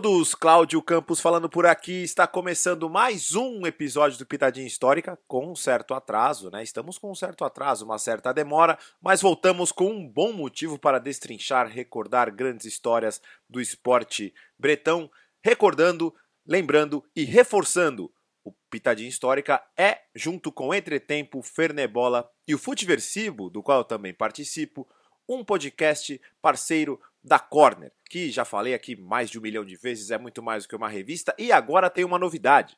Todos, Cláudio Campos falando por aqui. Está começando mais um episódio do Pitadinha Histórica com um certo atraso, né? Estamos com um certo atraso, uma certa demora, mas voltamos com um bom motivo para destrinchar, recordar grandes histórias do esporte bretão, recordando, lembrando e reforçando. O Pitadinha Histórica é, junto com Entretempo, Fernebola e o Futeversibo, do qual eu também participo, um podcast parceiro da Corner, que já falei aqui mais de um milhão de vezes, é muito mais do que uma revista, e agora tem uma novidade.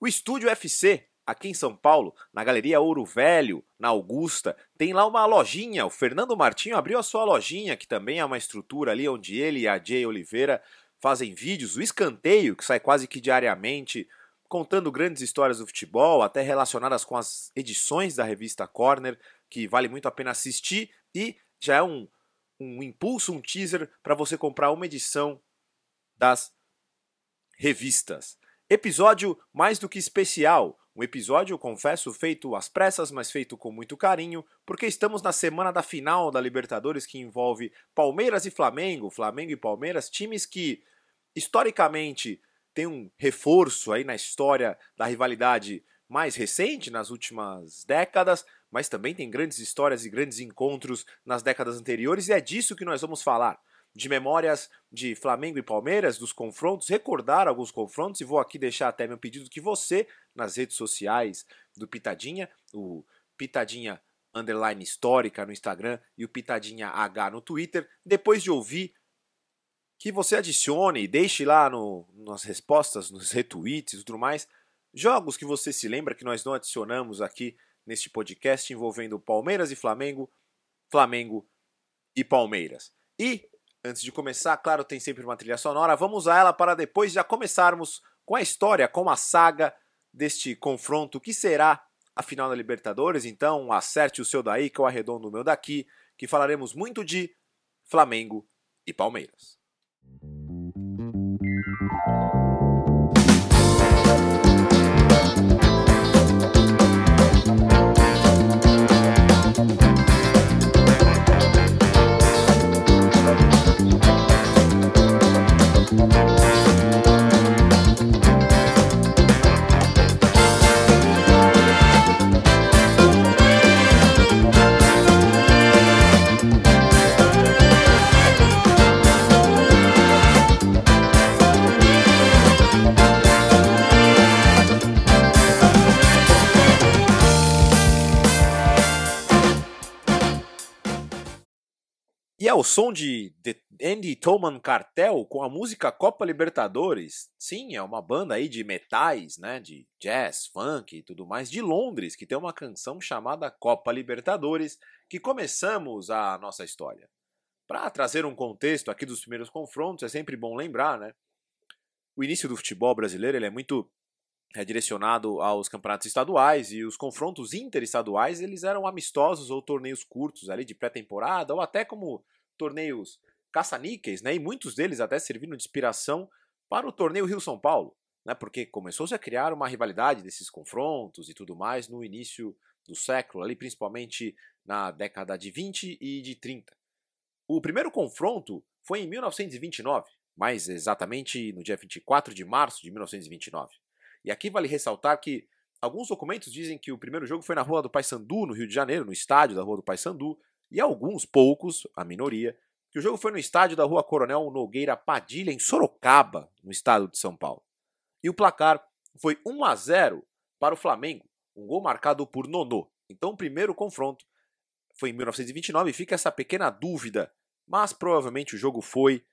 O Estúdio FC, aqui em São Paulo, na Galeria Ouro Velho, na Augusta, tem lá uma lojinha. O Fernando Martinho abriu a sua lojinha, que também é uma estrutura ali onde ele e a Jay Oliveira fazem vídeos. O Escanteio, que sai quase que diariamente, contando grandes histórias do futebol, até relacionadas com as edições da revista Corner, que vale muito a pena assistir e já é um, um impulso, um teaser para você comprar uma edição das revistas. Episódio mais do que especial. Um episódio, confesso, feito às pressas, mas feito com muito carinho, porque estamos na semana da final da Libertadores que envolve Palmeiras e Flamengo, Flamengo e Palmeiras, times que historicamente têm um reforço aí na história da rivalidade mais recente, nas últimas décadas, mas também tem grandes histórias e grandes encontros nas décadas anteriores, e é disso que nós vamos falar. De memórias de Flamengo e Palmeiras, dos confrontos, recordar alguns confrontos, e vou aqui deixar até meu pedido que você, nas redes sociais do Pitadinha, o Pitadinha Underline Histórica no Instagram e o Pitadinha H no Twitter, depois de ouvir, que você adicione, deixe lá no, nas respostas, nos retweets e tudo mais, jogos que você se lembra que nós não adicionamos aqui neste podcast envolvendo Palmeiras e Flamengo, Flamengo e Palmeiras. E, antes de começar, claro, tem sempre uma trilha sonora, vamos usar ela para depois já começarmos com a história, com a saga deste confronto que será a final da Libertadores. Então, acerte o seu daí, que eu arredondo o meu daqui, que falaremos muito de Flamengo e Palmeiras. O som de Andy Tolman Cartel com a música Copa Libertadores. Sim, é uma banda aí de metais, né, de jazz, funk e tudo mais de Londres, que tem uma canção chamada Copa Libertadores, que começamos a nossa história. Para trazer um contexto aqui dos primeiros confrontos, é sempre bom lembrar, né? O início do futebol brasileiro ele é muito é direcionado aos campeonatos estaduais e os confrontos interestaduais eles eram amistosos ou torneios curtos ali de pré-temporada ou até como torneios caça-níqueis, né? E muitos deles até servindo de inspiração para o torneio Rio-São Paulo, né? Porque começou-se a criar uma rivalidade desses confrontos e tudo mais no início do século, ali principalmente na década de 20 e de 30. O primeiro confronto foi em 1929, mais exatamente no dia 24 de março de 1929. E aqui vale ressaltar que alguns documentos dizem que o primeiro jogo foi na Rua do Paissandu, no Rio de Janeiro, no estádio da Rua do Paissandu, e alguns, poucos, a minoria, que o jogo foi no estádio da Rua Coronel Nogueira Padilha, em Sorocaba, no estado de São Paulo. E o placar foi 1 a 0 para o Flamengo, um gol marcado por Nonô. Então o primeiro confronto foi em 1929 e fica essa pequena dúvida, mas provavelmente o jogo foi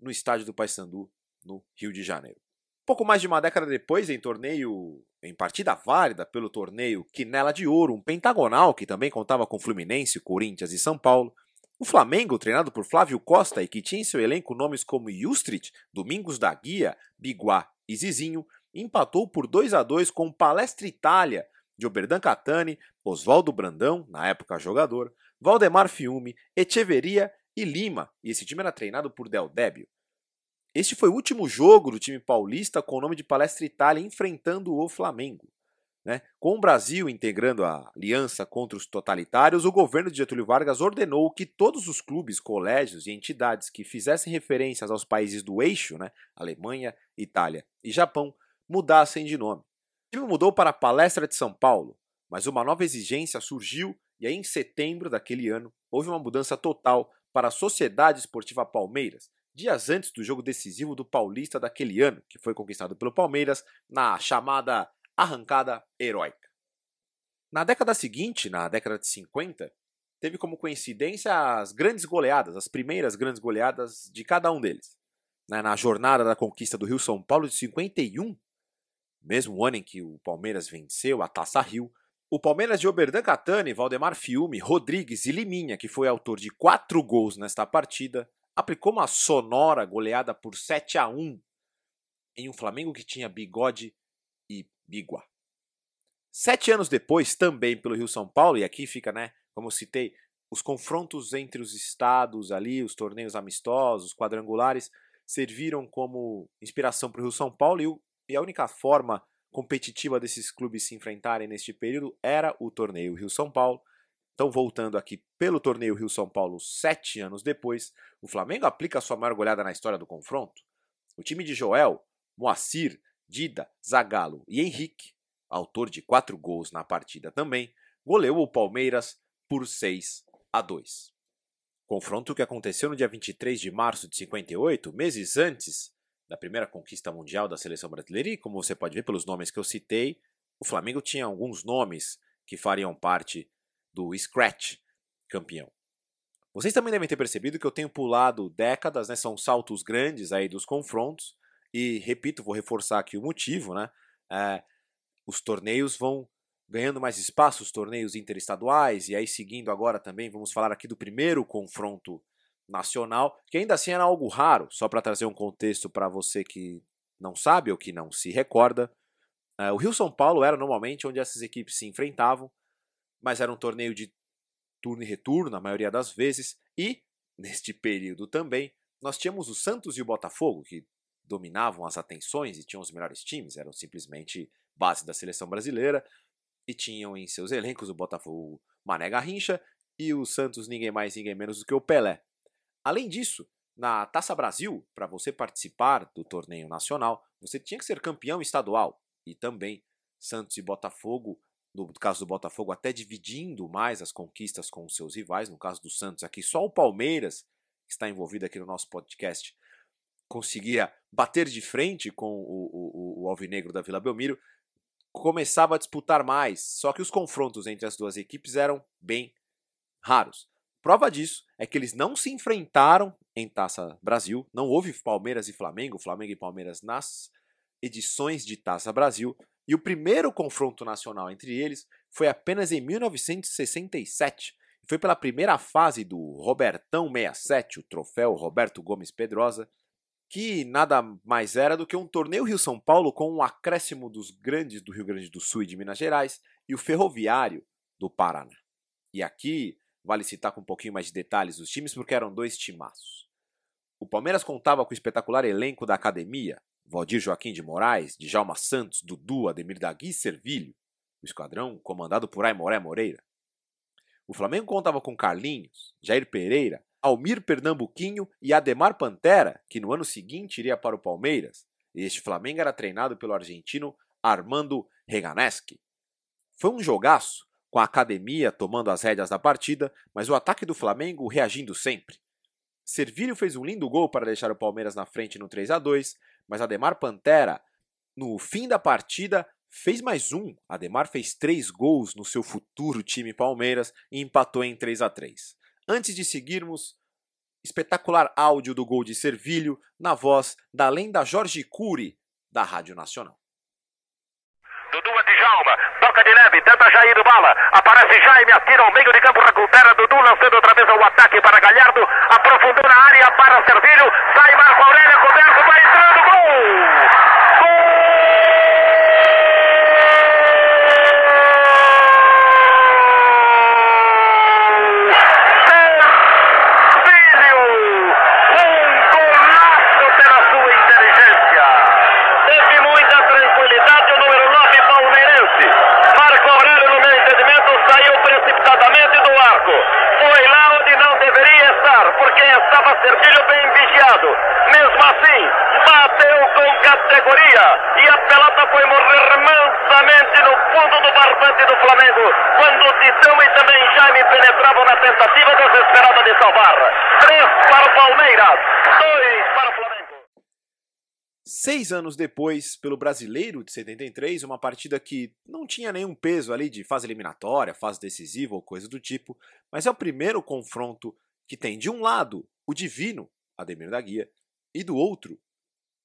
no estádio do Paysandu, no Rio de Janeiro. Pouco mais de uma década depois, em torneio, em partida válida pelo torneio Quinela de Ouro, um pentagonal que também contava com Fluminense, Corinthians e São Paulo, o Flamengo, treinado por Flávio Costa e que tinha em seu elenco nomes como Yustrit, Domingos da Guia, Biguá e Zizinho, empatou por 2 a 2 com Palestra Itália, de Oberdan Catani, Oswaldo Brandão, na época jogador, Valdemar Fiume, Echeveria e Lima, e esse time era treinado por Del Débio. Este foi o último jogo do time paulista com o nome de Palestra Itália enfrentando o Flamengo. Né? Com o Brasil integrando a aliança contra os totalitários, o governo de Getúlio Vargas ordenou que todos os clubes, colégios e entidades que fizessem referências aos países do eixo, né, Alemanha, Itália e Japão, mudassem de nome. O time mudou para a Palestra de São Paulo, mas uma nova exigência surgiu e aí em setembro daquele ano houve uma mudança total para a Sociedade Esportiva Palmeiras, dias antes do jogo decisivo do Paulista daquele ano, que foi conquistado pelo Palmeiras na chamada arrancada heróica. Na década seguinte, na década de 50, teve como coincidência as grandes goleadas, as primeiras grandes goleadas de cada um deles. Né, na jornada da conquista do Rio São Paulo de 51, mesmo ano em que o Palmeiras venceu a Taça Rio, o Palmeiras de Oberdan Catani, Valdemar Fiume, Rodrigues e Liminha, que foi autor de quatro gols nesta partida, aplicou uma sonora goleada por 7 a 1 em um Flamengo que tinha bigode e bigua. Sete anos depois, também pelo Rio São Paulo, e aqui fica, né, como eu citei, os confrontos entre os estados ali, os torneios amistosos, quadrangulares, serviram como inspiração para o Rio São Paulo e, a única forma competitiva desses clubes se enfrentarem neste período era o torneio Rio São Paulo. Então, voltando aqui pelo torneio Rio São Paulo, sete anos depois, o Flamengo aplica sua maior goleada na história do confronto. O time de Joel, Moacir, Dida, Zagallo e Henrique, autor de quatro gols na partida também, goleou o Palmeiras por 6 a 2. Confronto que aconteceu no dia 23 de março de 58, meses antes da primeira conquista mundial da seleção brasileira, e como você pode ver pelos nomes que eu citei, o Flamengo tinha alguns nomes que fariam parte do Scratch campeão. Vocês também devem ter percebido que eu tenho pulado décadas, né? São saltos grandes aí dos confrontos. E repito, vou reforçar aqui o motivo, né? É, os torneios vão ganhando mais espaço, os torneios interestaduais, e aí seguindo agora também, vamos falar aqui do primeiro confronto nacional, que ainda assim era algo raro, só para trazer um contexto para você que não sabe ou que não se recorda. É, o Rio São Paulo era normalmente onde essas equipes se enfrentavam, mas era um torneio de turno e retorno, na maioria das vezes, e, neste período também, nós tínhamos o Santos e o Botafogo, que dominavam as atenções e tinham os melhores times, eram simplesmente base da seleção brasileira, e tinham em seus elencos o Botafogo Mané Garrincha e o Santos ninguém mais, ninguém menos do que o Pelé. Além disso, na Taça Brasil, para você participar do torneio nacional, você tinha que ser campeão estadual. E também Santos e Botafogo no caso do Botafogo, até dividindo mais as conquistas com os seus rivais. No caso do Santos, aqui só o Palmeiras, que está envolvido aqui no nosso podcast, conseguia bater de frente com o, o, o Alvinegro da Vila Belmiro, começava a disputar mais. Só que os confrontos entre as duas equipes eram bem raros. Prova disso é que eles não se enfrentaram em Taça Brasil, não houve Palmeiras e Flamengo, Flamengo e Palmeiras nas edições de Taça Brasil, e o primeiro confronto nacional entre eles foi apenas em 1967. Foi pela primeira fase do Robertão 67, o troféu Roberto Gomes Pedrosa, que nada mais era do que um torneio Rio-São Paulo com um acréscimo dos grandes do Rio Grande do Sul e de Minas Gerais e o Ferroviário do Paraná. E aqui vale citar com um pouquinho mais de detalhes os times, porque eram dois timaços. O Palmeiras contava com o espetacular elenco da academia, Valdir Joaquim de Moraes, Djalma Santos, Dudu, Ademir Dagui Servilho, o esquadrão comandado por Aimoré Moreira. O Flamengo contava com Carlinhos, Jair Pereira, Almir Pernambuquinho e Ademar Pantera, que no ano seguinte iria para o Palmeiras, este Flamengo era treinado pelo argentino Armando Reganeschi. Foi um jogaço, com a academia tomando as rédeas da partida, mas o ataque do Flamengo reagindo sempre. Servilho fez um lindo gol para deixar o Palmeiras na frente no 3 a 2 mas Ademar Pantera, no fim da partida, fez mais um. Ademar fez três gols no seu futuro time Palmeiras e empatou em 3 a 3 Antes de seguirmos, espetacular áudio do gol de Servilho na voz da lenda Jorge Cury, da Rádio Nacional. Djalma, toca de leve, tenta Jair bala, aparece Jaime, atira ao meio de campo, recupera Dudu, lançando outra vez ao ataque para Galhardo, aprofundou na área para Servilho, sai Marco Aurélio, coberto, vai entrando, gol! Guia e a pelota foi morrer mansamente no fundo do barbante do Flamengo, quando o Titão e também Jaime penetravam na tentativa para o Palmeiras, para o Flamengo. Seis anos depois, pelo Brasileiro de 73, uma partida que não tinha nenhum peso ali de fase eliminatória, fase decisiva ou coisa do tipo, mas é o primeiro confronto que tem de um lado o divino Ademir da Guia e do outro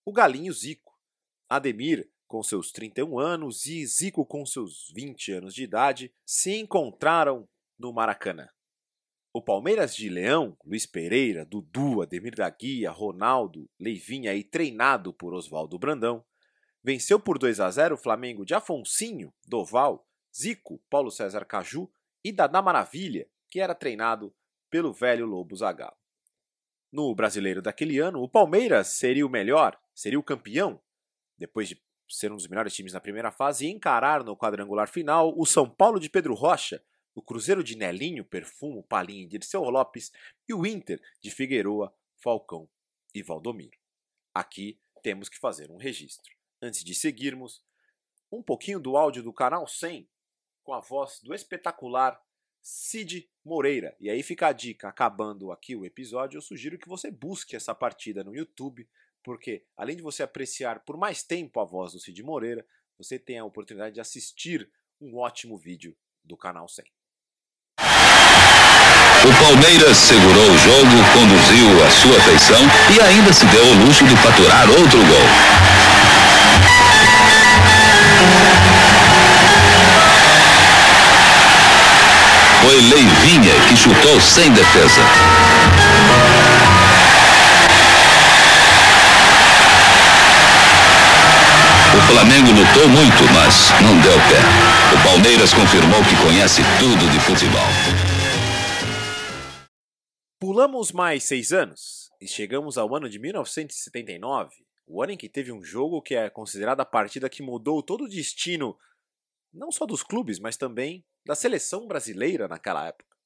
o galinho Zico. Ademir, com seus 31 anos, e Zico, com seus 20 anos de idade, se encontraram no Maracanã. O Palmeiras de Leão, Luiz Pereira, Dudu, Ademir da Guia, Ronaldo, Leivinha e treinado por Oswaldo Brandão, venceu por 2 a 0 o Flamengo de Afonsinho, Doval, Zico, Paulo César Caju e Dadá Maravilha, que era treinado pelo velho Lobo Zagallo. No brasileiro daquele ano, o Palmeiras seria o melhor, seria o campeão, depois de ser um dos melhores times na primeira fase e encarar no quadrangular final o São Paulo de Pedro Rocha, o Cruzeiro de Nelinho, Perfumo, Palinha e Dirceu Lopes e o Inter de Figueroa, Falcão e Valdomiro. Aqui temos que fazer um registro. Antes de seguirmos, um pouquinho do áudio do canal 100 com a voz do espetacular Cid Moreira. E aí fica a dica, acabando aqui o episódio, eu sugiro que você busque essa partida no YouTube, porque além de você apreciar por mais tempo a voz do Cid Moreira, você tem a oportunidade de assistir um ótimo vídeo do canal 100. O Palmeiras segurou o jogo, conduziu a sua feição e ainda se deu o luxo de faturar outro gol. Foi Leivinha que chutou sem defesa. O Flamengo lutou muito, mas não deu pé. O Palmeiras confirmou que conhece tudo de futebol. Pulamos mais seis anos e chegamos ao ano de 1979, o ano em que teve um jogo que é considerado a partida que mudou todo o destino, não só dos clubes, mas também da seleção brasileira naquela época.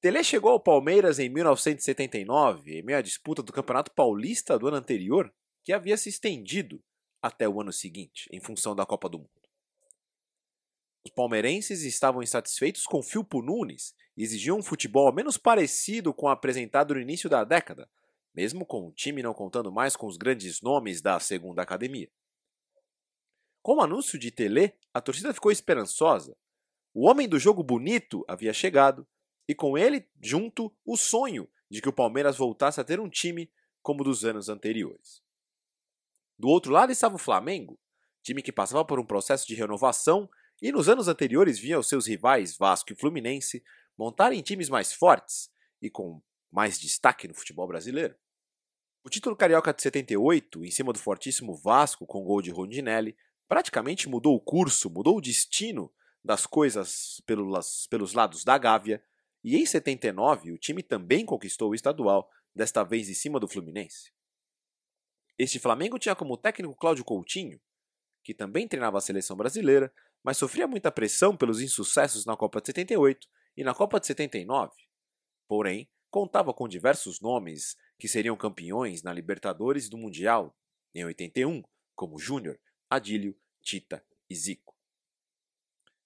Tele chegou ao Palmeiras em 1979, em meio à disputa do Campeonato Paulista do ano anterior, que havia se estendido até o ano seguinte, em função da Copa do Mundo. Os palmeirenses estavam insatisfeitos com Filpo Nunes e exigiam um futebol menos parecido com o apresentado no início da década, mesmo com o time não contando mais com os grandes nomes da segunda academia. Com o anúncio de Tele, a torcida ficou esperançosa. O homem do jogo bonito havia chegado e com ele, junto, o sonho de que o Palmeiras voltasse a ter um time como dos anos anteriores. Do outro lado estava o Flamengo, time que passava por um processo de renovação e nos anos anteriores via os seus rivais Vasco e Fluminense montarem times mais fortes e com mais destaque no futebol brasileiro. O título carioca de 78, em cima do fortíssimo Vasco com gol de Rondinelli, praticamente mudou o curso, mudou o destino das coisas pelos, pelos lados da Gávea, e em 79 o time também conquistou o estadual, desta vez em cima do Fluminense. Este Flamengo tinha como técnico Cláudio Coutinho, que também treinava a seleção brasileira, mas sofria muita pressão pelos insucessos na Copa de 78 e na Copa de 79. Porém, contava com diversos nomes que seriam campeões na Libertadores do Mundial em 81, como Júnior, Adílio, Tita e Zico.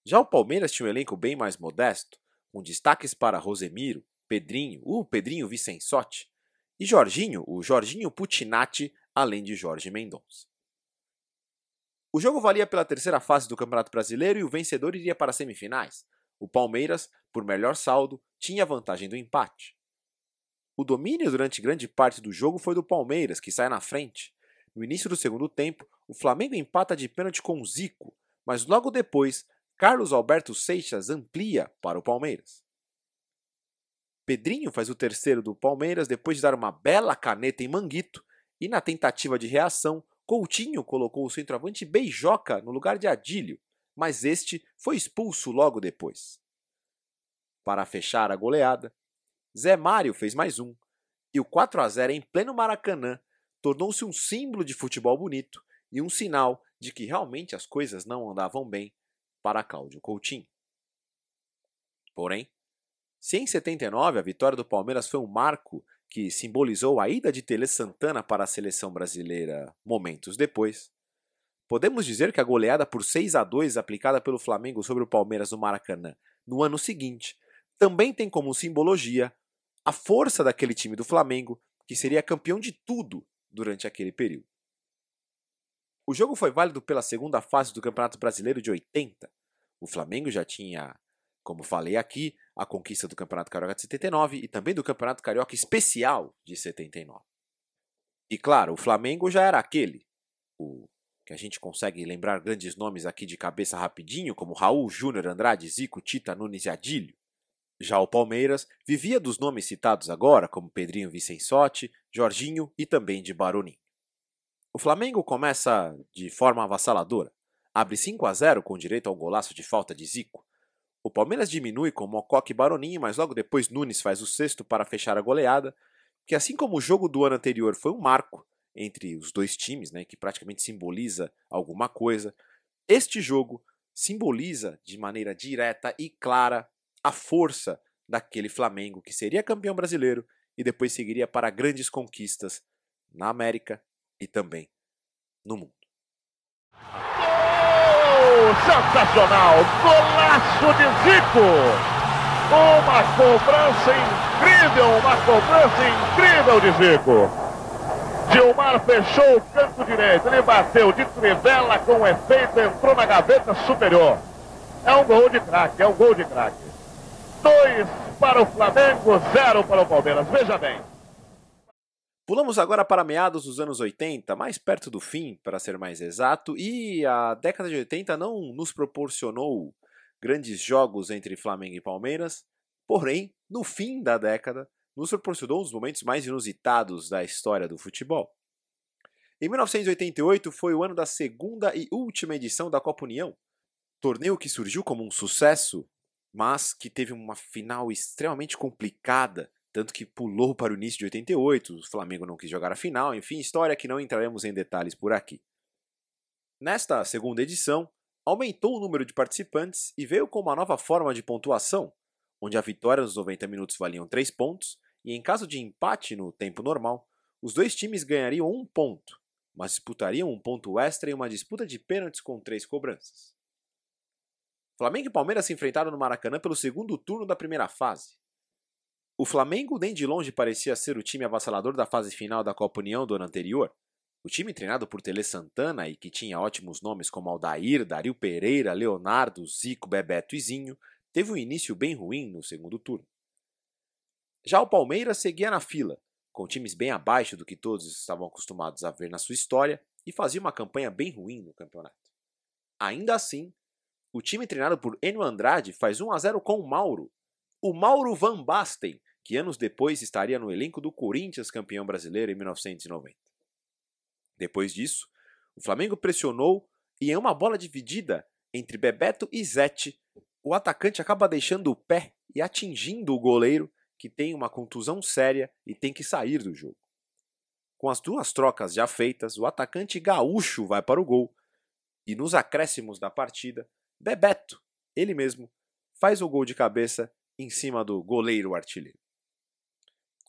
Já o Palmeiras tinha um elenco bem mais modesto, com destaques para Rosemiro, Pedrinho, o Pedrinho Vicensotti, e Jorginho, o Jorginho Putinati, além de Jorge Mendonça. O jogo valia pela terceira fase do Campeonato Brasileiro e o vencedor iria para as semifinais. O Palmeiras, por melhor saldo, tinha vantagem do empate. O domínio durante grande parte do jogo foi do Palmeiras, que sai na frente. No início do segundo tempo, o Flamengo empata de pênalti com Zico, mas logo depois, Carlos Alberto Seixas amplia para o Palmeiras. Pedrinho faz o terceiro do Palmeiras depois de dar uma bela caneta em Manguito e na tentativa de reação, Coutinho colocou o centroavante Beijoca no lugar de Adílio, mas este foi expulso logo depois. Para fechar a goleada, Zé Mário fez mais um, e o 4 a 0 em pleno Maracanã tornou-se um símbolo de futebol bonito e um sinal de que realmente as coisas não andavam bem para Cláudio Coutinho. Porém, se em 79 a vitória do Palmeiras foi um marco que simbolizou a ida de Tele Santana para a seleção brasileira momentos depois, podemos dizer que a goleada por 6 a 2 aplicada pelo Flamengo sobre o Palmeiras no Maracanã no ano seguinte também tem como simbologia a força daquele time do Flamengo, que seria campeão de tudo durante aquele período. O jogo foi válido pela segunda fase do Campeonato Brasileiro de 80. O Flamengo já tinha, como falei aqui, a conquista do Campeonato Carioca de 79 e também do Campeonato Carioca Especial de 79. E claro, o Flamengo já era aquele, o que a gente consegue lembrar grandes nomes aqui de cabeça rapidinho, como Raul, Júnior, Andrade, Zico, Tita, Nunes e Adílio. Já o Palmeiras vivia dos nomes citados agora, como Pedrinho Vicençotti, Jorginho e também de Baronin. O Flamengo começa de forma avassaladora. Abre 5 a 0 com direito ao golaço de falta de Zico. O Palmeiras diminui com Mococa e Baroninho, mas logo depois Nunes faz o sexto para fechar a goleada, que assim como o jogo do ano anterior foi um marco entre os dois times, né, que praticamente simboliza alguma coisa, este jogo simboliza de maneira direta e clara a força daquele Flamengo que seria campeão brasileiro e depois seguiria para grandes conquistas na América e também no mundo. Sensacional! Golaço de Zico! Uma cobrança incrível, uma cobrança incrível de Zico. Gilmar fechou o canto direito, ele bateu de trivela com efeito, entrou na gaveta superior. É um gol de craque, é um gol de craque. Dois para o Flamengo, zero para o Palmeiras. Veja bem. Pulamos agora para meados dos anos 80, mais perto do fim, para ser mais exato, e a década de 80 não nos proporcionou grandes jogos entre Flamengo e Palmeiras, porém, no fim da década, nos proporcionou um dos momentos mais inusitados da história do futebol. Em 1988 foi o ano da segunda e última edição da Copa União, torneio que surgiu como um sucesso, mas que teve uma final extremamente complicada tanto que pulou para o início de 88, o Flamengo não quis jogar a final, enfim, história que não entraremos em detalhes por aqui. Nesta segunda edição, aumentou o número de participantes e veio com uma nova forma de pontuação, onde a vitória nos 90 minutos valiam 3 pontos e em caso de empate no tempo normal, os dois times ganhariam um ponto, mas disputariam um ponto extra em uma disputa de pênaltis com três cobranças. Flamengo e Palmeiras se enfrentaram no Maracanã pelo segundo turno da primeira fase. O Flamengo nem de longe parecia ser o time avassalador da fase final da Copa União do ano anterior. O time treinado por Tele Santana e que tinha ótimos nomes como Aldair, Dario Pereira, Leonardo, Zico, Bebeto e Zinho, teve um início bem ruim no segundo turno. Já o Palmeiras seguia na fila, com times bem abaixo do que todos estavam acostumados a ver na sua história e fazia uma campanha bem ruim no campeonato. Ainda assim, o time treinado por Enio Andrade faz 1 a 0 com o Mauro, o Mauro Van Basten, que anos depois estaria no elenco do Corinthians campeão brasileiro em 1990. Depois disso, o Flamengo pressionou e em uma bola dividida entre Bebeto e Zete, o atacante acaba deixando o pé e atingindo o goleiro, que tem uma contusão séria e tem que sair do jogo. Com as duas trocas já feitas, o atacante gaúcho vai para o gol e nos acréscimos da partida, Bebeto, ele mesmo, faz o gol de cabeça em cima do goleiro artilheiro.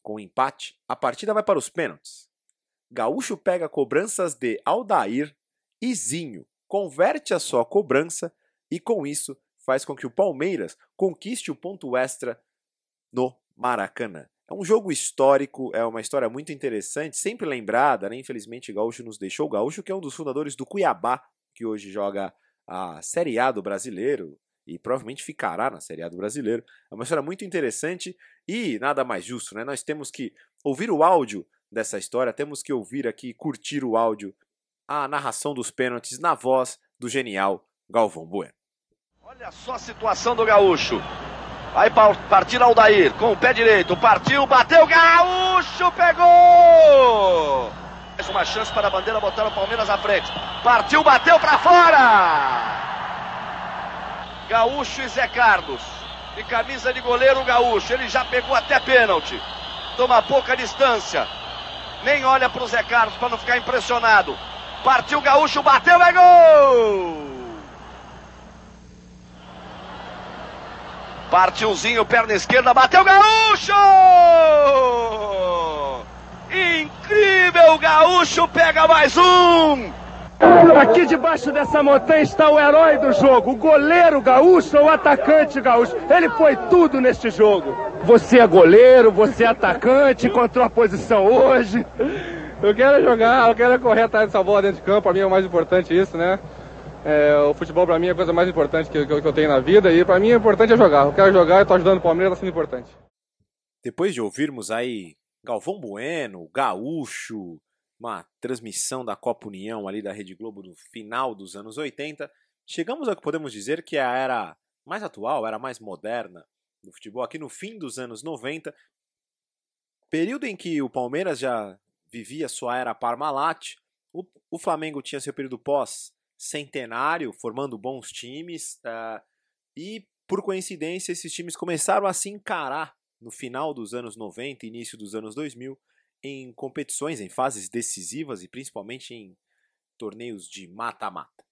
Com o empate, a partida vai para os pênaltis. Gaúcho pega cobranças de Aldair e Zinho, converte a sua cobrança e com isso faz com que o Palmeiras conquiste o ponto extra no Maracanã. É um jogo histórico, é uma história muito interessante, sempre lembrada, né? Infelizmente, Gaúcho nos deixou. Gaúcho, que é um dos fundadores do Cuiabá, que hoje joga a Série A do brasileiro, e provavelmente ficará na Série A do Brasileiro. É uma história muito interessante e nada mais justo, né? Nós temos que ouvir o áudio dessa história, temos que ouvir aqui, curtir o áudio, a narração dos pênaltis na voz do genial Galvão Bueno. Olha só a situação do Gaúcho. Vai partir Aldair com o pé direito. Partiu, bateu, Gaúcho pegou! Mais uma chance para a bandeira botar o Palmeiras à frente. Partiu, bateu para fora! Gaúcho e Zé Carlos. De camisa de goleiro, Gaúcho. Ele já pegou até pênalti. Toma pouca distância. Nem olha para o Zé Carlos para não ficar impressionado. Partiu Gaúcho, bateu, é gol! Partiu perna esquerda, bateu Gaúcho! Gaúcho pega mais um! Aqui debaixo dessa montanha está o herói do jogo, o goleiro gaúcho ou o atacante gaúcho. Ele foi tudo neste jogo. Você é goleiro, você é atacante, encontrou a posição hoje. Eu quero jogar, eu quero correr atrás dessa bola dentro de campo, para mim é o mais importante isso, né? É, o futebol para mim é a coisa mais importante que, que, que eu tenho na vida e para mim o importante é jogar. Eu quero jogar, eu tô ajudando o Palmeiras, tá sendo importante. Depois de ouvirmos aí Galvão Bueno, Gaúcho, uma transmissão da Copa União ali da Rede Globo no final dos anos 80, chegamos ao que podemos dizer que é a era mais atual, era mais moderna do futebol, aqui no fim dos anos 90, período em que o Palmeiras já vivia sua era Parmalat, o, o Flamengo tinha seu período pós-centenário, formando bons times, uh, e por coincidência esses times começaram a se encarar no final dos anos 90 e início dos anos 2000 em competições, em fases decisivas e principalmente em torneios de mata-mata.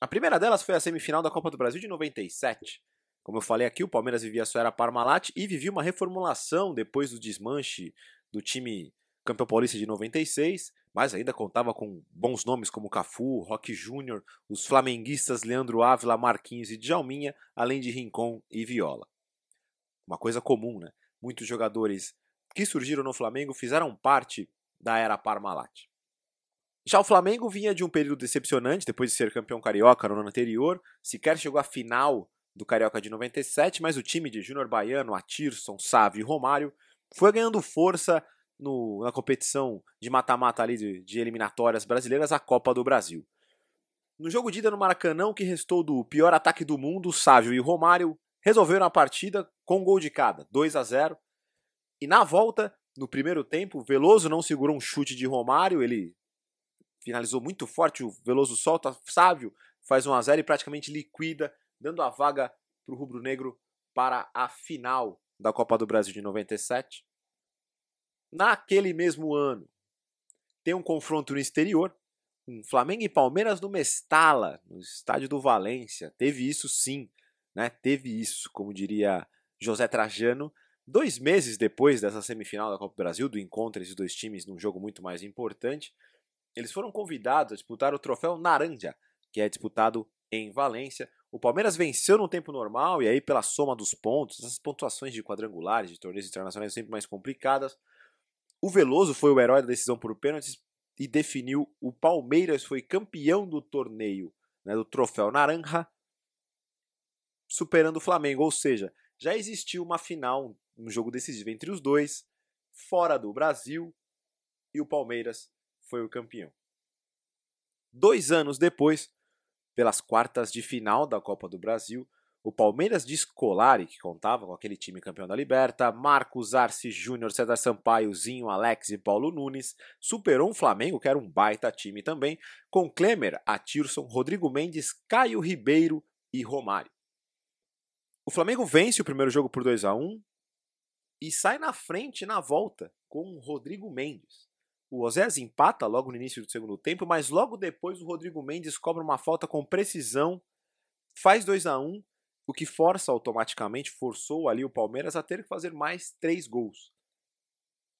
A primeira delas foi a semifinal da Copa do Brasil de 97. Como eu falei aqui, o Palmeiras vivia sua era Parmalat e vivia uma reformulação depois do desmanche do time campeão paulista de 96, mas ainda contava com bons nomes como Cafu, Roque Júnior, os flamenguistas Leandro Ávila, Marquinhos e Djalminha, além de Rincon e Viola. Uma coisa comum, né? Muitos jogadores que surgiram no Flamengo fizeram parte da era Parmalat. Já o Flamengo vinha de um período decepcionante depois de ser campeão carioca no ano anterior, sequer chegou à final do Carioca de 97, mas o time de Júnior Baiano, Atirson, Sávio e Romário foi ganhando força no, na competição de mata-mata ali de, de, eliminatórias brasileiras, a Copa do Brasil. No jogo de ida no Maracanã, o que restou do pior ataque do mundo, Sávio e Romário resolveram a partida com um gol de cada, 2 a 0 e na volta, no primeiro tempo, Veloso não segurou um chute de Romário, ele finalizou muito forte, o Veloso solta, Sávio faz 1 a 0 e praticamente liquida, dando a vaga para o rubro-negro para a final da Copa do Brasil de 97. Naquele mesmo ano, tem um confronto no exterior, um Flamengo e Palmeiras no Mestala, no estádio do Valência. Teve isso sim, né? Teve isso, como diria José Trajano, Dois meses depois dessa semifinal da Copa do Brasil, do encontro entre os dois times num jogo muito mais importante, eles foram convidados a disputar o troféu Naranja, que é disputado em Valência. O Palmeiras venceu no tempo normal e aí pela soma dos pontos, essas pontuações de quadrangulares, de torneios internacionais sempre mais complicadas. O Veloso foi o herói da decisão por pênaltis e definiu o Palmeiras foi campeão do torneio, né, do troféu Naranja, superando o Flamengo, ou seja, já existiu uma final um jogo decisivo entre os dois, fora do Brasil, e o Palmeiras foi o campeão. Dois anos depois, pelas quartas de final da Copa do Brasil, o Palmeiras de Scolari, que contava com aquele time campeão da Liberta, Marcos Arce Júnior, César Sampaio, Zinho, Alex e Paulo Nunes, superou um Flamengo, que era um baita time também, com Klemer, Atirson, Rodrigo Mendes, Caio Ribeiro e Romário. O Flamengo vence o primeiro jogo por 2 a 1 e sai na frente na volta com o Rodrigo Mendes. O Osés empata logo no início do segundo tempo, mas logo depois o Rodrigo Mendes cobra uma falta com precisão, faz 2 a 1 o que força automaticamente, forçou ali o Palmeiras a ter que fazer mais três gols.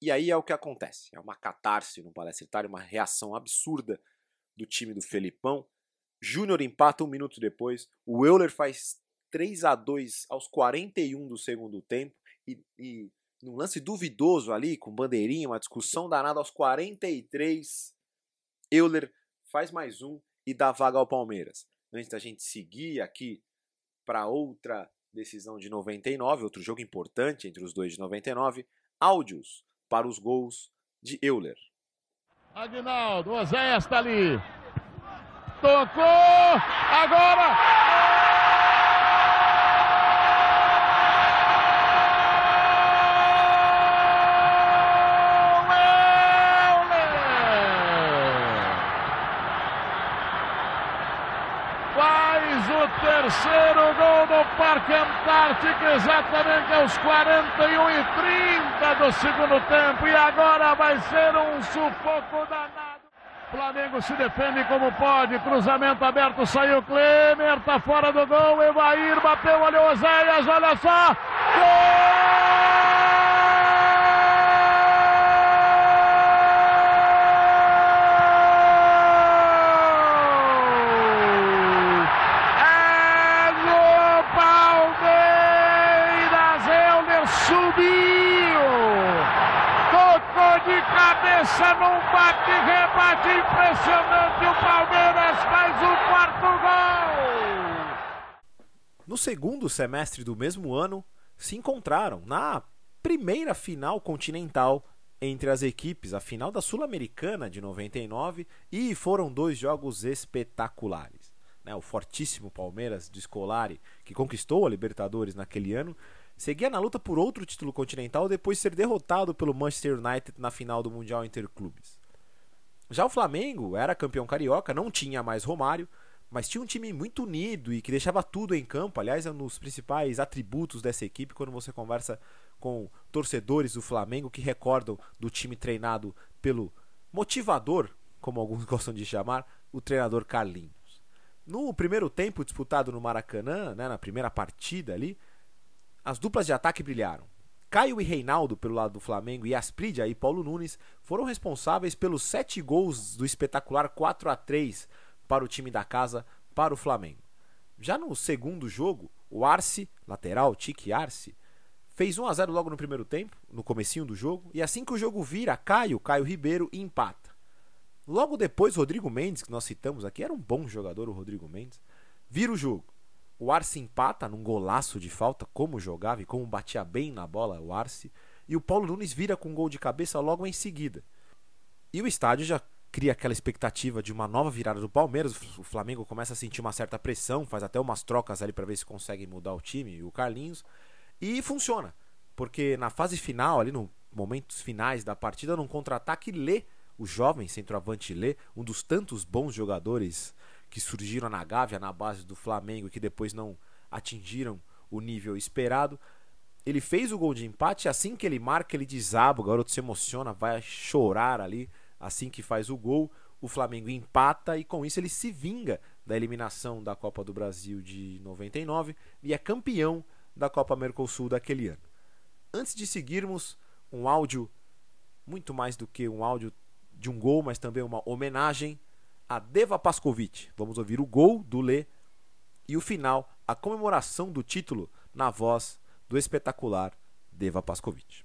E aí é o que acontece. É uma catarse no Palestra Itália, uma reação absurda do time do Felipão. Júnior empata um minuto depois. O Euler faz 3 a 2 aos 41 do segundo tempo e, e num lance duvidoso ali, com bandeirinha, uma discussão danada aos 43, Euler faz mais um e dá vaga ao Palmeiras. Antes da gente seguir aqui para outra decisão de 99, outro jogo importante entre os dois de 99, áudios para os gols de Euler. Aguinaldo, Oséias está ali. Tocou! Agora! Terceiro gol do Parque Antártico, exatamente aos 41 e 30 do segundo tempo. E agora vai ser um sufoco danado. Flamengo se defende como pode. Cruzamento aberto, saiu Klemer, tá fora do gol. Evair bateu, olha o Oséias, olha só. Gol! de cabeça num bate-rebate impressionante. O Palmeiras faz o quarto gol. No segundo semestre do mesmo ano, se encontraram na primeira final continental entre as equipes, a final da Sul-Americana de 99, e foram dois jogos espetaculares. Né? O fortíssimo Palmeiras de Scolari, que conquistou a Libertadores naquele ano, seguia na luta por outro título continental depois de ser derrotado pelo Manchester United na final do Mundial Interclubes. Já o Flamengo era campeão carioca, não tinha mais Romário, mas tinha um time muito unido e que deixava tudo em campo. Aliás, é um dos principais atributos dessa equipe quando você conversa com torcedores do Flamengo que recordam do time treinado pelo motivador, como alguns gostam de chamar, o treinador Carlinhos. No primeiro tempo disputado no Maracanã, né, na primeira partida ali, as duplas de ataque brilharam. Caio e Reinaldo pelo lado do Flamengo e Asprida e Paulo Nunes foram responsáveis pelos sete gols do espetacular 4 a 3 para o time da casa, para o Flamengo. Já no segundo jogo, o Arce, lateral, Tique Arce, fez 1 a 0 logo no primeiro tempo, no comecinho do jogo, e assim que o jogo vira, Caio, Caio Ribeiro empata. Logo depois, Rodrigo Mendes, que nós citamos aqui, era um bom jogador o Rodrigo Mendes, vira o jogo. O Arce empata num golaço de falta, como jogava e como batia bem na bola o Arce, e o Paulo Nunes vira com um gol de cabeça logo em seguida. E o estádio já cria aquela expectativa de uma nova virada do Palmeiras. O Flamengo começa a sentir uma certa pressão, faz até umas trocas ali para ver se consegue mudar o time e o Carlinhos. E funciona, porque na fase final, ali nos momentos finais da partida, num contra-ataque, Lê, o jovem centroavante Lê, um dos tantos bons jogadores que surgiram na Gávea, na base do Flamengo e que depois não atingiram o nível esperado. Ele fez o gol de empate, assim que ele marca, ele desaba, o garoto se emociona, vai chorar ali Assim que faz o gol, o Flamengo empata e com isso ele se vinga da eliminação da Copa do Brasil de 99 e é campeão da Copa Mercosul daquele ano. Antes de seguirmos, um áudio muito mais do que um áudio de um gol, mas também uma homenagem a Deva Pascovic. Vamos ouvir o gol do Lê e o final, a comemoração do título na voz do espetacular Deva Pascovic.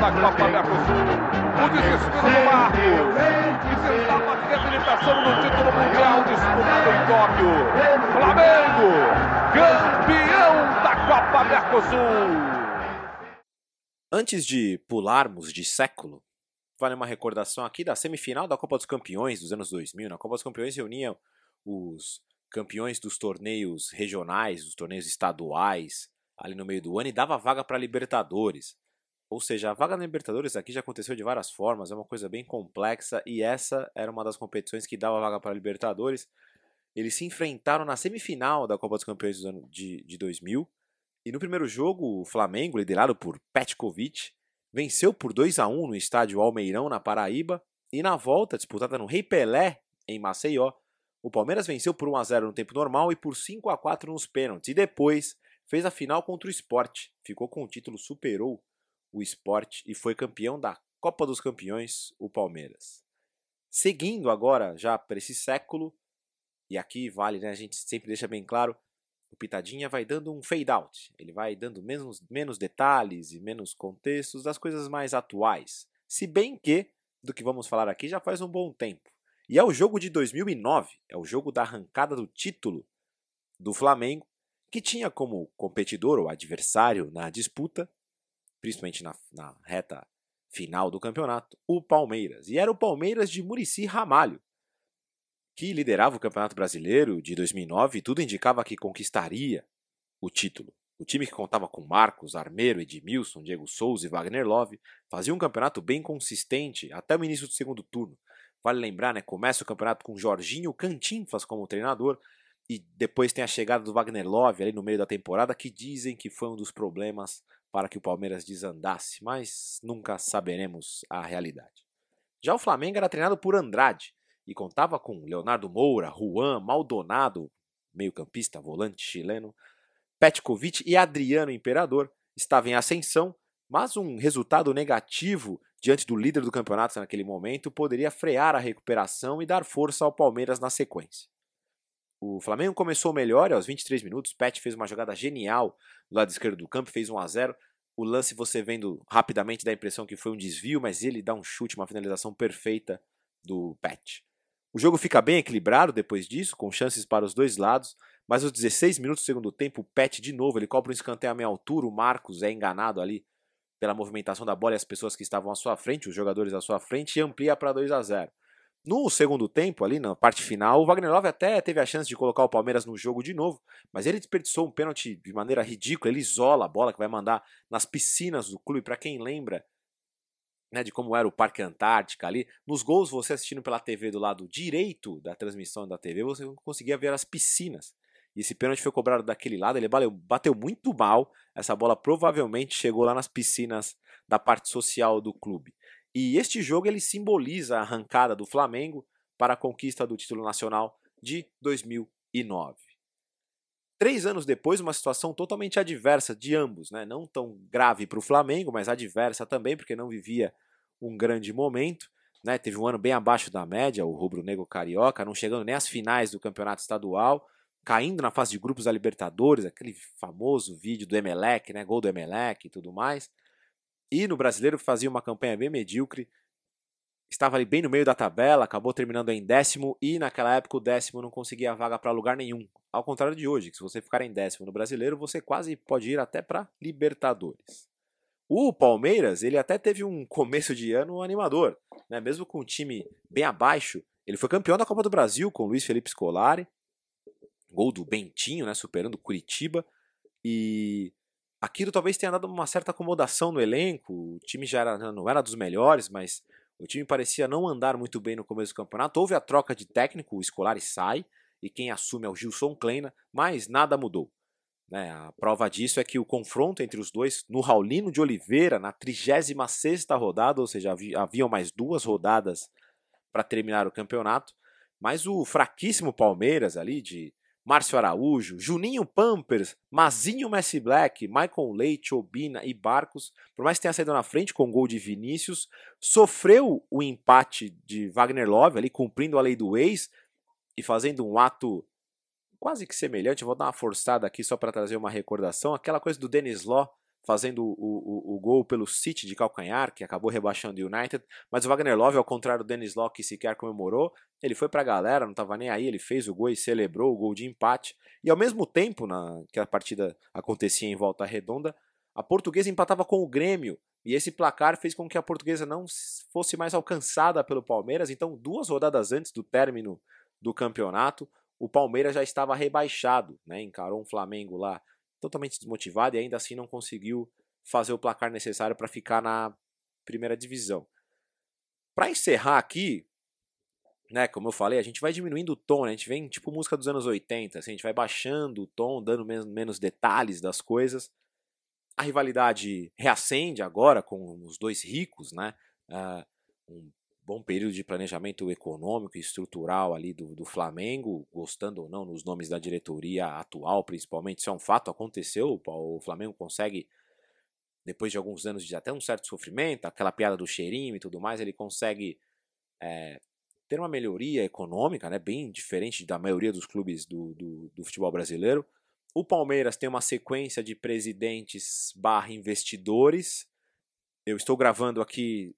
na Copa Mercosul. O desespero do Marco. E tentava a reabilitação no título mundial disputado em Tóquio. Flamengo, campeão da Copa Mercosul. Antes de pularmos de século, vale uma recordação aqui da semifinal da Copa dos Campeões dos anos 2000. Na Copa dos Campeões reuniam os campeões dos torneios regionais, dos torneios estaduais, ali no meio do ano e dava vaga para Libertadores. Ou seja, a vaga na Libertadores aqui já aconteceu de várias formas, é uma coisa bem complexa e essa era uma das competições que dava vaga para a Libertadores. Eles se enfrentaram na semifinal da Copa dos Campeões do ano de, de 2000 e no primeiro jogo o Flamengo, liderado por Petkovic, venceu por 2 a 1 no estádio Almeirão, na Paraíba, e na volta, disputada no Rei Pelé, em Maceió, o Palmeiras venceu por 1 a 0 no tempo normal e por 5 a 4 nos pênaltis, e depois fez a final contra o Sport, ficou com o título, superou o esporte e foi campeão da Copa dos Campeões, o Palmeiras. Seguindo agora já para esse século, e aqui vale, né, a gente sempre deixa bem claro, o Pitadinha vai dando um fade out, ele vai dando menos, menos detalhes e menos contextos das coisas mais atuais. Se bem que, do que vamos falar aqui já faz um bom tempo. E é o jogo de 2009, é o jogo da arrancada do título do Flamengo, que tinha como competidor ou adversário na disputa principalmente na, na reta final do campeonato, o Palmeiras. E era o Palmeiras de Murici Ramalho, que liderava o Campeonato Brasileiro de 2009 e tudo indicava que conquistaria o título. O time que contava com Marcos, Armeiro, Edmilson, Diego Souza e Wagner Love fazia um campeonato bem consistente até o início do segundo turno. Vale lembrar, né? Começa o campeonato com Jorginho Cantinflas como treinador e depois tem a chegada do Wagner Love ali no meio da temporada que dizem que foi um dos problemas para que o Palmeiras desandasse, mas nunca saberemos a realidade. Já o Flamengo era treinado por Andrade e contava com Leonardo Moura, Juan, Maldonado, meio-campista, volante chileno, Petkovic e Adriano Imperador. Estava em ascensão, mas um resultado negativo diante do líder do campeonato naquele momento poderia frear a recuperação e dar força ao Palmeiras na sequência. O Flamengo começou melhor aos 23 minutos. Pet fez uma jogada genial do lado esquerdo do campo, fez 1 a 0. O lance você vendo rapidamente dá a impressão que foi um desvio, mas ele dá um chute, uma finalização perfeita do Pet. O jogo fica bem equilibrado depois disso, com chances para os dois lados, mas aos 16 minutos do segundo tempo, o Pet de novo, ele cobra um escanteio à meia altura, o Marcos é enganado ali pela movimentação da bola e as pessoas que estavam à sua frente, os jogadores à sua frente, e amplia para 2 a 0. No segundo tempo, ali na parte final, o Wagner Love até teve a chance de colocar o Palmeiras no jogo de novo, mas ele desperdiçou um pênalti de maneira ridícula. Ele isola a bola que vai mandar nas piscinas do clube. Para quem lembra né, de como era o Parque Antártica ali, nos gols você assistindo pela TV do lado direito da transmissão da TV, você conseguia ver as piscinas. E esse pênalti foi cobrado daquele lado, ele bateu muito mal. Essa bola provavelmente chegou lá nas piscinas da parte social do clube. E este jogo ele simboliza a arrancada do Flamengo para a conquista do título nacional de 2009. Três anos depois, uma situação totalmente adversa de ambos, né? não tão grave para o Flamengo, mas adversa também, porque não vivia um grande momento. Né? Teve um ano bem abaixo da média, o rubro-negro carioca, não chegando nem às finais do campeonato estadual, caindo na fase de grupos da Libertadores, aquele famoso vídeo do Emelec, né? gol do Emelec e tudo mais. E no brasileiro fazia uma campanha bem medíocre. Estava ali bem no meio da tabela, acabou terminando em décimo e naquela época o décimo não conseguia vaga para lugar nenhum. Ao contrário de hoje, que se você ficar em décimo no brasileiro, você quase pode ir até para Libertadores. O Palmeiras, ele até teve um começo de ano animador, né? mesmo com o time bem abaixo. Ele foi campeão da Copa do Brasil com Luiz Felipe Scolari, gol do Bentinho, né? superando Curitiba. E Aquilo talvez tenha dado uma certa acomodação no elenco. O time já era, não era dos melhores, mas o time parecia não andar muito bem no começo do campeonato. Houve a troca de técnico, o Scolari sai e quem assume é o Gilson Kleina, mas nada mudou. Né? A prova disso é que o confronto entre os dois no Raulino de Oliveira, na 36 rodada, ou seja, haviam mais duas rodadas para terminar o campeonato, mas o fraquíssimo Palmeiras ali de Márcio Araújo, Juninho Pampers, Mazinho Messi Black, Michael Leite, Obina e Barcos, por mais que tenha saído na frente com o gol de Vinícius, sofreu o empate de Wagner Love ali cumprindo a lei do ex e fazendo um ato quase que semelhante. vou dar uma forçada aqui só para trazer uma recordação, aquela coisa do Denis Law fazendo o, o, o, gol pelo City de calcanhar, que acabou rebaixando o United, mas o Wagner Love, ao contrário do Dennis Locke, que sequer comemorou, ele foi para a galera, não estava nem aí, ele fez o gol e celebrou o gol de empate, e ao mesmo tempo na, que a partida acontecia em volta redonda, a portuguesa empatava com o Grêmio, e esse placar fez com que a portuguesa não fosse mais alcançada pelo Palmeiras, então duas rodadas antes do término do campeonato, o Palmeiras já estava rebaixado, né? encarou um Flamengo lá totalmente desmotivado e ainda assim não conseguiu fazer o placar necessário para ficar na primeira divisão. Para encerrar aqui, né, como eu falei, a gente vai diminuindo o tom, né? a gente vem tipo música dos anos 80, assim, a gente vai baixando o tom, dando menos, menos detalhes das coisas. A rivalidade reacende agora com os dois ricos, né? Uh, um bom período de planejamento econômico e estrutural ali do, do Flamengo, gostando ou não nos nomes da diretoria atual, principalmente, isso é um fato, aconteceu, o Flamengo consegue, depois de alguns anos de até um certo sofrimento, aquela piada do cheirinho e tudo mais, ele consegue é, ter uma melhoria econômica, né, bem diferente da maioria dos clubes do, do, do futebol brasileiro. O Palmeiras tem uma sequência de presidentes barra investidores. Eu estou gravando aqui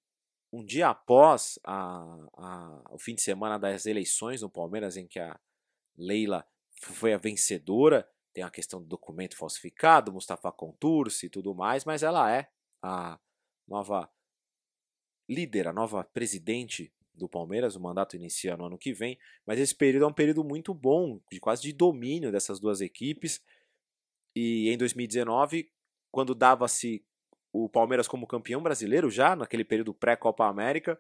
um dia após a, a, o fim de semana das eleições no Palmeiras, em que a Leila foi a vencedora, tem a questão do documento falsificado, Mustafa Contursi e tudo mais, mas ela é a nova líder, a nova presidente do Palmeiras, o mandato inicia no ano que vem, mas esse período é um período muito bom, de quase de domínio dessas duas equipes, e em 2019, quando dava-se o Palmeiras como campeão brasileiro já naquele período pré-Copa América.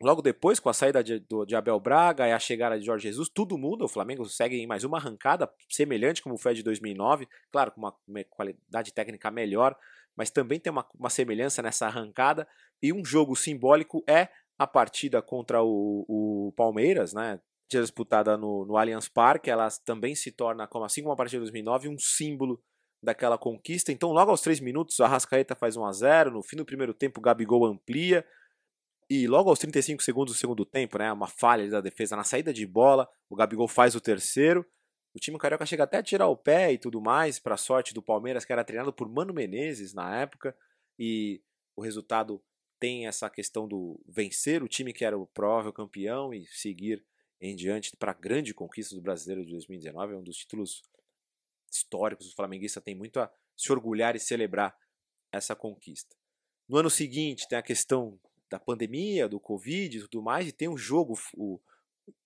Logo depois, com a saída de, do, de Abel Braga e a chegada de Jorge Jesus, tudo muda. O Flamengo segue em mais uma arrancada semelhante como foi a de 2009, claro, com uma, uma qualidade técnica melhor, mas também tem uma, uma, semelhança nessa arrancada. E um jogo simbólico é a partida contra o, o Palmeiras, né? Disputada no, no Allianz Parque, ela também se torna, como assim como a partida de 2009, um símbolo daquela conquista. Então, logo aos três minutos, a Rascaeta faz 1 a 0 No fim do primeiro tempo, o Gabigol amplia. E logo aos 35 segundos do segundo tempo, né, uma falha da defesa na saída de bola, o Gabigol faz o terceiro. O time carioca chega até a tirar o pé e tudo mais, para sorte do Palmeiras, que era treinado por Mano Menezes na época, e o resultado tem essa questão do vencer o time que era o provável campeão e seguir em diante para a grande conquista do brasileiro de 2019, é um dos títulos históricos. O flamenguista tem muito a se orgulhar e celebrar essa conquista. No ano seguinte tem a questão da pandemia, do Covid e tudo mais, e tem o jogo, o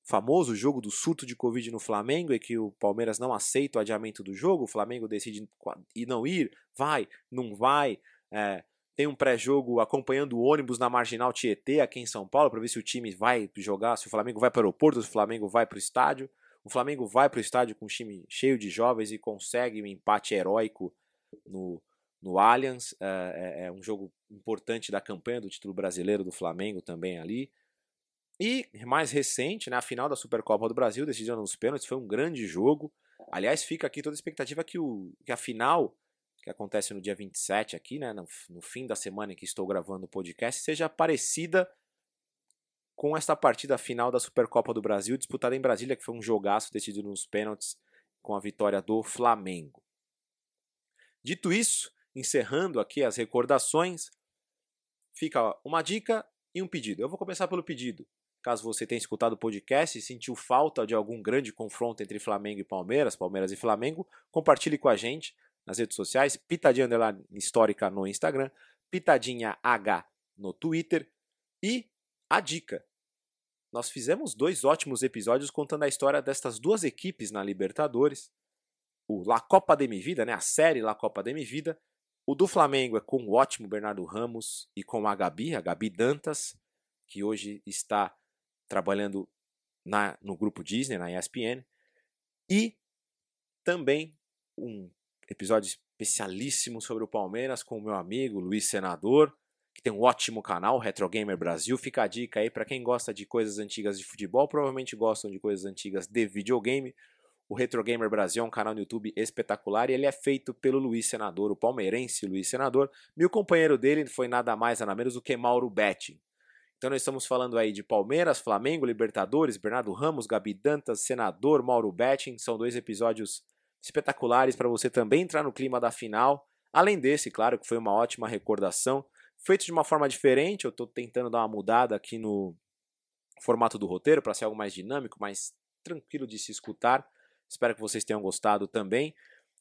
famoso jogo do surto de Covid no Flamengo, e que o Palmeiras não aceita o adiamento do jogo, o Flamengo decide ir não ir, vai, não vai. É, tem um pré-jogo acompanhando o ônibus na Marginal Tietê, aqui em São Paulo, para ver se o time vai jogar, se o Flamengo vai para o aeroporto, se o Flamengo vai para o estádio. O Flamengo vai para o estádio com um time cheio de jovens e consegue um empate heróico no, no Allianz. É, é, é um jogo importante da campanha do título brasileiro do Flamengo também ali. E mais recente, né, a final da Supercopa do Brasil, decidida nos pênaltis, foi um grande jogo. Aliás, fica aqui toda a expectativa que, o, que a final, que acontece no dia 27 aqui, né, no, no fim da semana em que estou gravando o podcast, seja parecida com esta partida final da Supercopa do Brasil, disputada em Brasília, que foi um jogaço decidido nos pênaltis com a vitória do Flamengo. Dito isso, encerrando aqui as recordações, fica uma dica e um pedido. Eu vou começar pelo pedido. Caso você tenha escutado o podcast e sentiu falta de algum grande confronto entre Flamengo e Palmeiras, Palmeiras e Flamengo, compartilhe com a gente nas redes sociais, Pitadinha Histórica no Instagram, Pitadinha H no Twitter e a dica. Nós fizemos dois ótimos episódios contando a história destas duas equipes na Libertadores. O La Copa de Mi Vida, né, a série La Copa de Mi Vida, o do Flamengo é com o ótimo Bernardo Ramos e com a Gabi, a Gabi Dantas, que hoje está trabalhando na, no grupo Disney, na ESPN. E também um episódio especialíssimo sobre o Palmeiras com o meu amigo Luiz Senador, tem um ótimo canal, Retro Gamer Brasil. Fica a dica aí para quem gosta de coisas antigas de futebol, provavelmente gostam de coisas antigas de videogame. O Retro Gamer Brasil é um canal no YouTube espetacular e ele é feito pelo Luiz Senador, o palmeirense Luiz Senador. E o companheiro dele foi nada mais nada menos do que Mauro Betting. Então nós estamos falando aí de Palmeiras, Flamengo, Libertadores, Bernardo Ramos, Gabi Dantas, Senador, Mauro Betting. São dois episódios espetaculares para você também entrar no clima da final. Além desse, claro, que foi uma ótima recordação. Feito de uma forma diferente, eu estou tentando dar uma mudada aqui no formato do roteiro para ser algo mais dinâmico, mais tranquilo de se escutar. Espero que vocês tenham gostado também.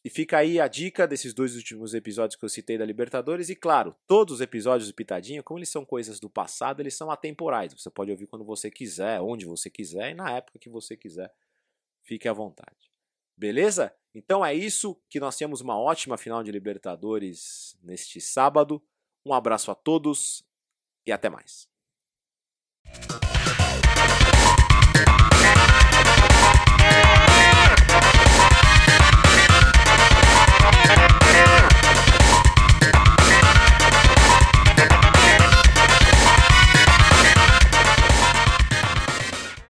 E fica aí a dica desses dois últimos episódios que eu citei da Libertadores. E claro, todos os episódios do Pitadinha, como eles são coisas do passado, eles são atemporais. Você pode ouvir quando você quiser, onde você quiser e na época que você quiser. Fique à vontade. Beleza? Então é isso. Que nós temos uma ótima final de Libertadores neste sábado. Um abraço a todos e até mais.